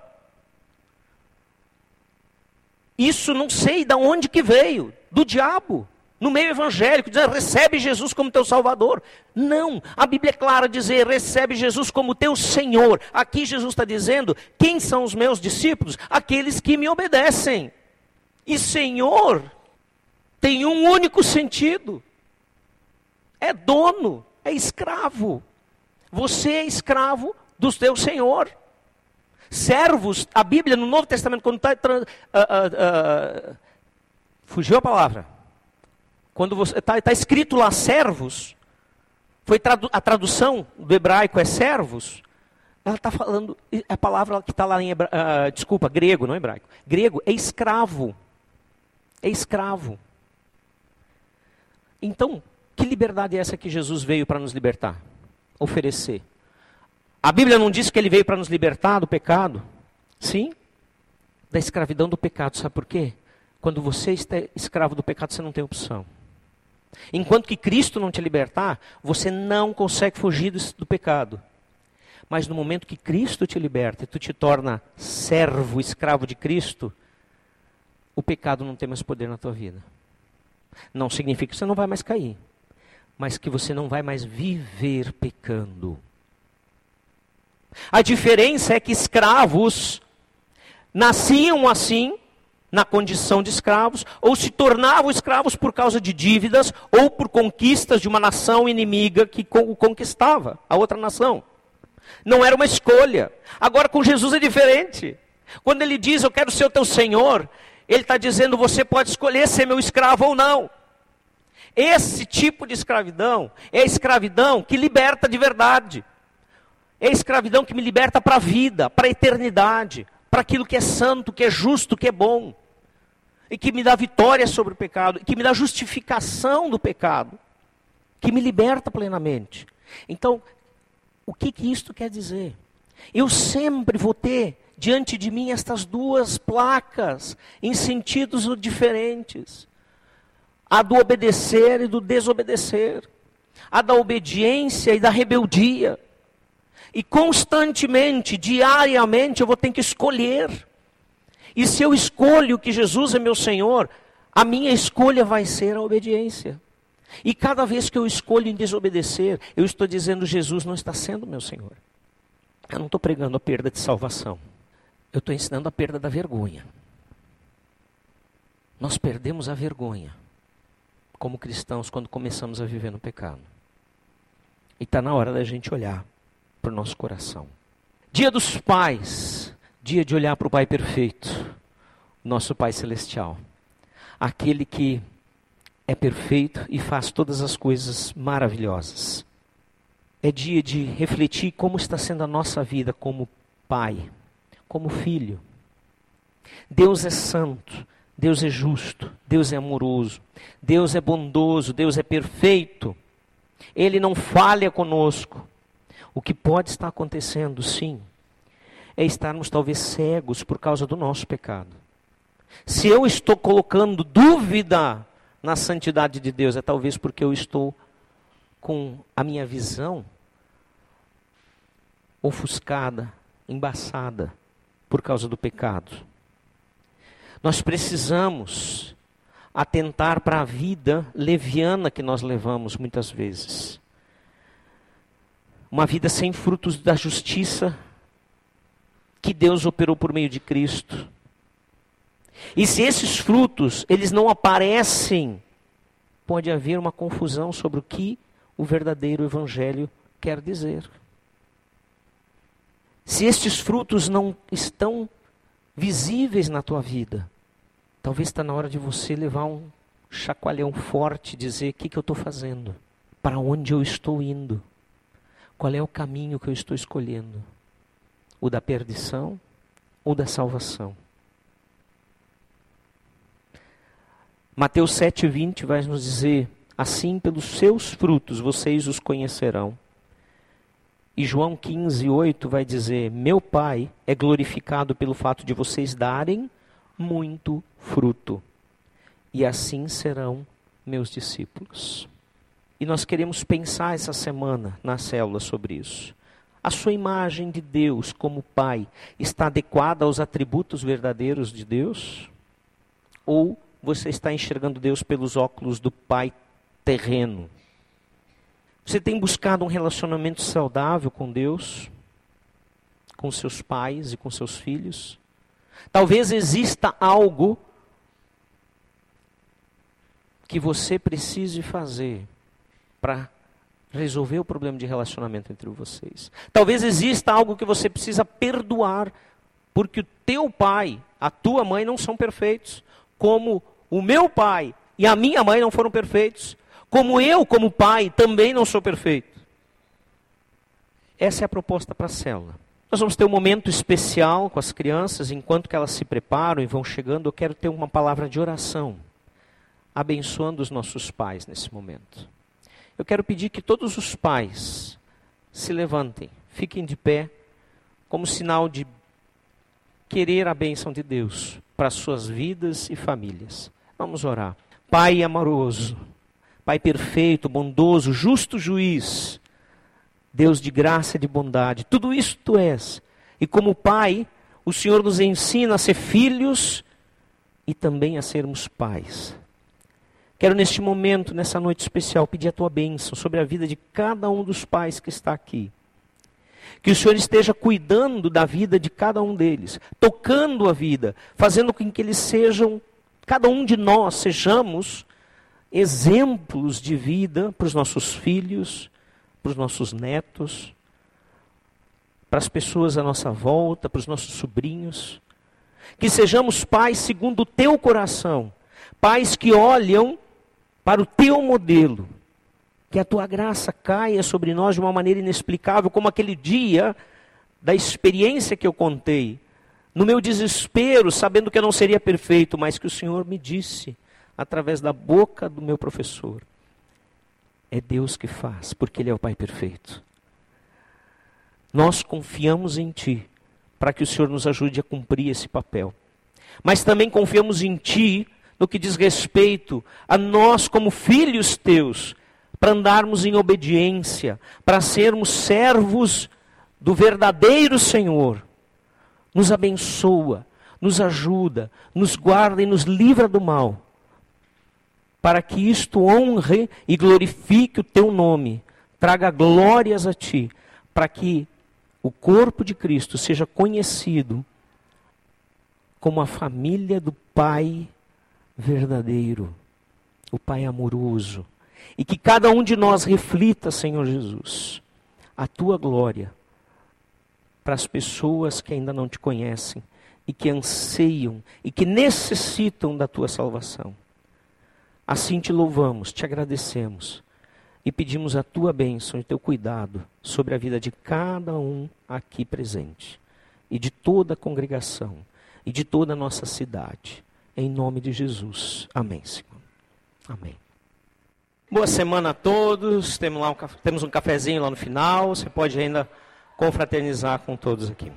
Isso não sei de onde que veio, do diabo, no meio evangélico, dizendo recebe Jesus como teu Salvador. Não, a Bíblia é clara dizer recebe Jesus como teu Senhor. Aqui Jesus está dizendo quem são os meus discípulos? Aqueles que me obedecem. E Senhor tem um único sentido: é dono, é escravo. Você é escravo do teu Senhor. Servos, a Bíblia no Novo Testamento, quando está. Uh, uh, uh, fugiu a palavra. Quando está tá escrito lá servos, foi tradu a tradução do hebraico é servos. Ela está falando, a palavra que está lá em desculpa, grego, não hebraico. Grego é escravo. É escravo. Então, que liberdade é essa que Jesus veio para nos libertar? Oferecer. A Bíblia não diz que ele veio para nos libertar do pecado? Sim, da escravidão do pecado. Sabe por quê? Quando você está escravo do pecado, você não tem opção. Enquanto que Cristo não te libertar, você não consegue fugir do, do pecado. Mas no momento que Cristo te liberta e tu te torna servo, escravo de Cristo, o pecado não tem mais poder na tua vida. Não significa que você não vai mais cair, mas que você não vai mais viver pecando. A diferença é que escravos nasciam assim, na condição de escravos, ou se tornavam escravos por causa de dívidas ou por conquistas de uma nação inimiga que o conquistava, a outra nação. Não era uma escolha. Agora com Jesus é diferente. Quando ele diz, Eu quero ser o teu Senhor, ele está dizendo: você pode escolher ser meu escravo ou não. Esse tipo de escravidão é a escravidão que liberta de verdade. É a escravidão que me liberta para a vida, para a eternidade, para aquilo que é santo, que é justo, que é bom. E que me dá vitória sobre o pecado, e que me dá justificação do pecado, que me liberta plenamente. Então, o que, que isto quer dizer? Eu sempre vou ter diante de mim estas duas placas em sentidos diferentes: a do obedecer e do desobedecer, a da obediência e da rebeldia. E constantemente, diariamente, eu vou ter que escolher. E se eu escolho que Jesus é meu Senhor, a minha escolha vai ser a obediência. E cada vez que eu escolho em desobedecer, eu estou dizendo: Jesus não está sendo meu Senhor. Eu não estou pregando a perda de salvação eu estou ensinando a perda da vergonha. Nós perdemos a vergonha como cristãos quando começamos a viver no pecado. E está na hora da gente olhar para o nosso coração. Dia dos pais, dia de olhar para o Pai perfeito, nosso Pai celestial. Aquele que é perfeito e faz todas as coisas maravilhosas. É dia de refletir como está sendo a nossa vida como pai, como filho. Deus é santo, Deus é justo, Deus é amoroso, Deus é bondoso, Deus é perfeito. Ele não falha conosco. O que pode estar acontecendo, sim, é estarmos talvez cegos por causa do nosso pecado. Se eu estou colocando dúvida na santidade de Deus, é talvez porque eu estou com a minha visão ofuscada, embaçada por causa do pecado. Nós precisamos atentar para a vida leviana que nós levamos muitas vezes. Uma vida sem frutos da justiça que Deus operou por meio de Cristo. E se esses frutos, eles não aparecem, pode haver uma confusão sobre o que o verdadeiro evangelho quer dizer. Se estes frutos não estão visíveis na tua vida, talvez está na hora de você levar um chacoalhão forte dizer: o que, que eu estou fazendo? Para onde eu estou indo? Qual é o caminho que eu estou escolhendo? O da perdição ou da salvação? Mateus 7,20 vai nos dizer: Assim, pelos seus frutos vocês os conhecerão. E João 15, 8 vai dizer: Meu Pai é glorificado pelo fato de vocês darem muito fruto, e assim serão meus discípulos. E nós queremos pensar essa semana na célula sobre isso. A sua imagem de Deus como Pai está adequada aos atributos verdadeiros de Deus? Ou você está enxergando Deus pelos óculos do Pai terreno? Você tem buscado um relacionamento saudável com Deus, com seus pais e com seus filhos? Talvez exista algo que você precise fazer para resolver o problema de relacionamento entre vocês. Talvez exista algo que você precisa perdoar, porque o teu pai, a tua mãe não são perfeitos, como o meu pai e a minha mãe não foram perfeitos. Como eu, como pai, também não sou perfeito. Essa é a proposta para a célula. Nós vamos ter um momento especial com as crianças, enquanto que elas se preparam e vão chegando, eu quero ter uma palavra de oração, abençoando os nossos pais nesse momento. Eu quero pedir que todos os pais se levantem, fiquem de pé, como sinal de querer a bênção de Deus para suas vidas e famílias. Vamos orar. Pai amoroso, Pai perfeito, bondoso, justo juiz, Deus de graça e de bondade, tudo isso tu és. E como Pai, o Senhor nos ensina a ser filhos e também a sermos pais. Quero neste momento, nessa noite especial, pedir a tua bênção sobre a vida de cada um dos pais que está aqui. Que o Senhor esteja cuidando da vida de cada um deles, tocando a vida, fazendo com que eles sejam, cada um de nós sejamos exemplos de vida para os nossos filhos, para os nossos netos, para as pessoas à nossa volta, para os nossos sobrinhos. Que sejamos pais segundo o teu coração, pais que olham para o teu modelo. Que a tua graça caia sobre nós de uma maneira inexplicável, como aquele dia da experiência que eu contei. No meu desespero, sabendo que eu não seria perfeito, mas que o Senhor me disse: através da boca do meu professor. É Deus que faz, porque Ele é o Pai perfeito. Nós confiamos em Ti, para que o Senhor nos ajude a cumprir esse papel. Mas também confiamos em Ti, no que diz respeito a nós, como filhos Teus, para andarmos em obediência, para sermos servos do verdadeiro Senhor. Nos abençoa, nos ajuda, nos guarda e nos livra do mal para que isto honre e glorifique o teu nome, traga glórias a ti, para que o corpo de Cristo seja conhecido como a família do Pai verdadeiro, o Pai amoroso, e que cada um de nós reflita, Senhor Jesus, a tua glória para as pessoas que ainda não te conhecem e que anseiam e que necessitam da tua salvação. Assim te louvamos, te agradecemos e pedimos a tua bênção e teu cuidado sobre a vida de cada um aqui presente e de toda a congregação e de toda a nossa cidade. Em nome de Jesus. Amém, Senhor. Amém. Boa semana a todos. Temos, lá um, temos um cafezinho lá no final. Você pode ainda confraternizar com todos aqui.